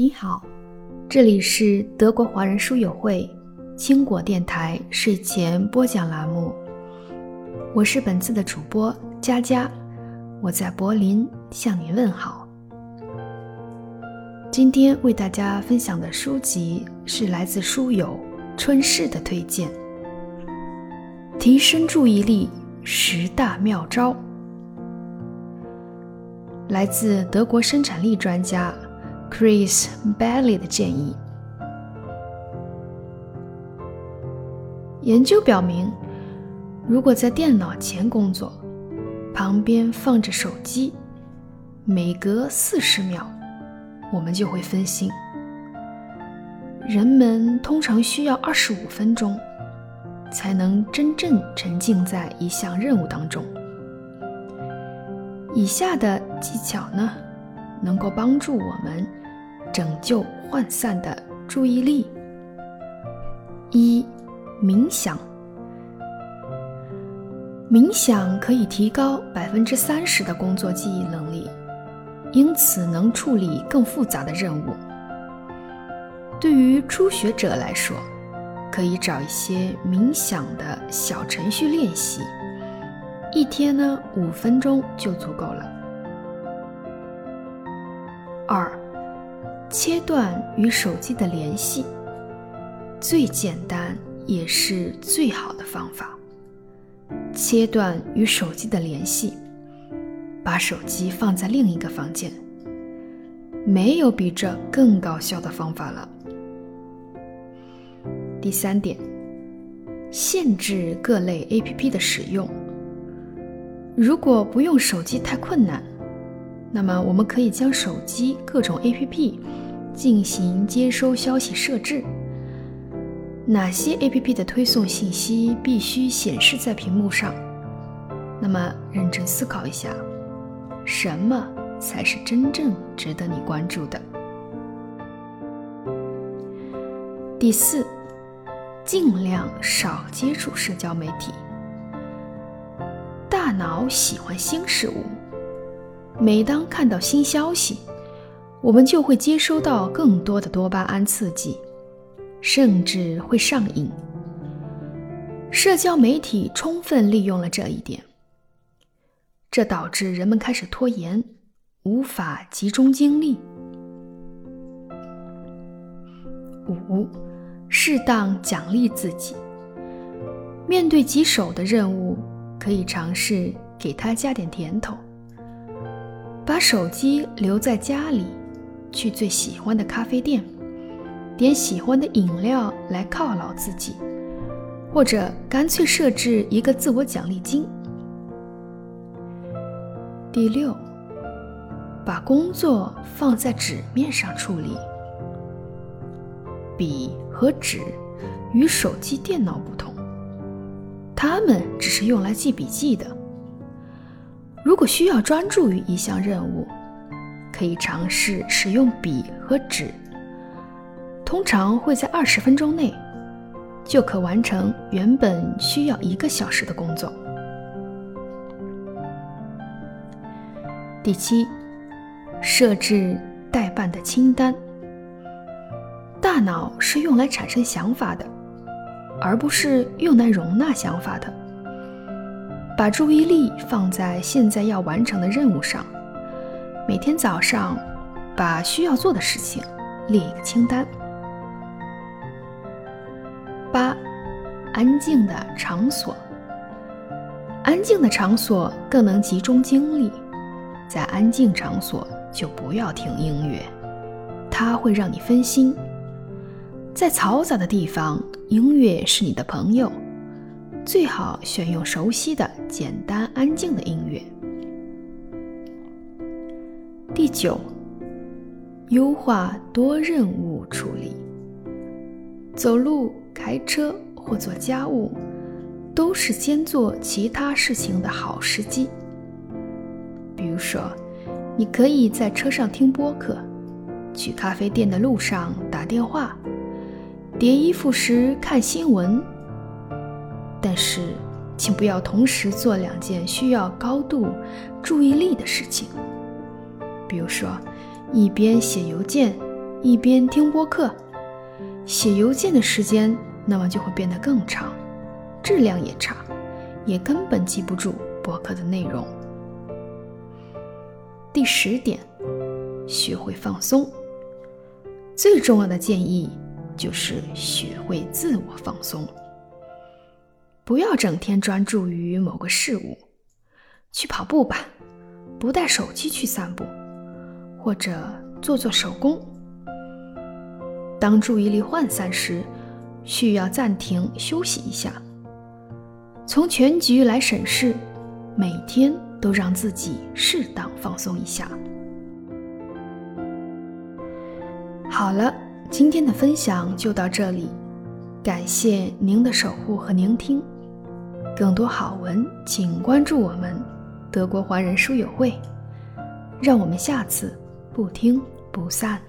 你好，这里是德国华人书友会青果电台睡前播讲栏目，我是本次的主播佳佳，我在柏林向你问好。今天为大家分享的书籍是来自书友春逝的推荐，《提升注意力十大妙招》，来自德国生产力专家 Chris Bailey 的建议。研究表明，如果在电脑前工作，旁边放着手机，每隔四十秒。我们就会分心。人们通常需要二十五分钟，才能真正沉浸在一项任务当中。以下的技巧呢，能够帮助我们拯救涣散的注意力。一、冥想。冥想可以提高百分之三十的工作记忆能力。因此，能处理更复杂的任务。对于初学者来说，可以找一些冥想的小程序练习，一天呢五分钟就足够了。二，切断与手机的联系，最简单也是最好的方法。切断与手机的联系。把手机放在另一个房间，没有比这更高效的方法了。第三点，限制各类 APP 的使用。如果不用手机太困难，那么我们可以将手机各种 APP 进行接收消息设置。哪些 APP 的推送信息必须显示在屏幕上？那么认真思考一下。什么才是真正值得你关注的？第四，尽量少接触社交媒体。大脑喜欢新事物，每当看到新消息，我们就会接收到更多的多巴胺刺激，甚至会上瘾。社交媒体充分利用了这一点。这导致人们开始拖延，无法集中精力。五，适当奖励自己。面对棘手的任务，可以尝试给他加点甜头。把手机留在家里，去最喜欢的咖啡店，点喜欢的饮料来犒劳自己，或者干脆设置一个自我奖励金。第六，把工作放在纸面上处理。笔和纸与手机、电脑不同，它们只是用来记笔记的。如果需要专注于一项任务，可以尝试使用笔和纸。通常会在二十分钟内就可完成原本需要一个小时的工作。第七，设置待办的清单。大脑是用来产生想法的，而不是用来容纳想法的。把注意力放在现在要完成的任务上。每天早上，把需要做的事情列一个清单。八，安静的场所。安静的场所更能集中精力。在安静场所就不要听音乐，它会让你分心。在嘈杂的地方，音乐是你的朋友，最好选用熟悉的、简单、安静的音乐。第九，优化多任务处理。走路、开车或做家务，都是先做其他事情的好时机。比如说，你可以在车上听播客，去咖啡店的路上打电话，叠衣服时看新闻。但是，请不要同时做两件需要高度注意力的事情。比如说，一边写邮件，一边听播客，写邮件的时间那么就会变得更长，质量也差，也根本记不住播客的内容。第十点，学会放松。最重要的建议就是学会自我放松，不要整天专注于某个事物，去跑步吧，不带手机去散步，或者做做手工。当注意力涣散时，需要暂停休息一下。从全局来审视，每天都让自己适当放松一下。好了，今天的分享就到这里，感谢您的守护和聆听。更多好文，请关注我们德国华人书友会。让我们下次不听不散。